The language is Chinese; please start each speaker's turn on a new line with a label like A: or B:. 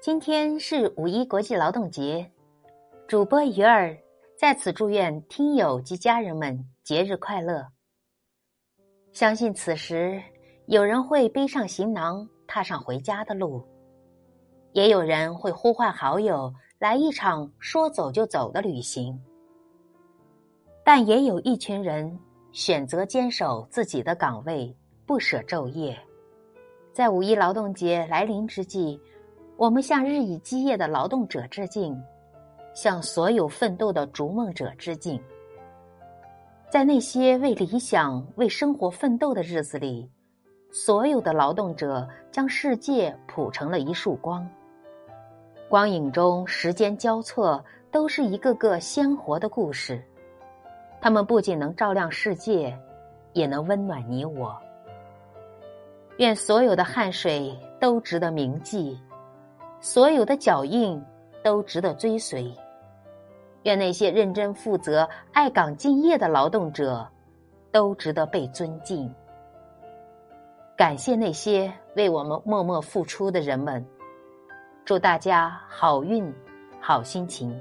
A: 今天是五一国际劳动节，主播鱼儿在此祝愿听友及家人们节日快乐。相信此时有人会背上行囊，踏上回家的路；也有人会呼唤好友来一场说走就走的旅行。但也有一群人选择坚守自己的岗位，不舍昼夜。在五一劳动节来临之际。我们向日以继夜的劳动者致敬，向所有奋斗的逐梦者致敬。在那些为理想、为生活奋斗的日子里，所有的劳动者将世界谱成了一束光。光影中，时间交错，都是一个个鲜活的故事。他们不仅能照亮世界，也能温暖你我。愿所有的汗水都值得铭记。所有的脚印都值得追随。愿那些认真负责、爱岗敬业的劳动者都值得被尊敬。感谢那些为我们默默付出的人们。祝大家好运、好心情。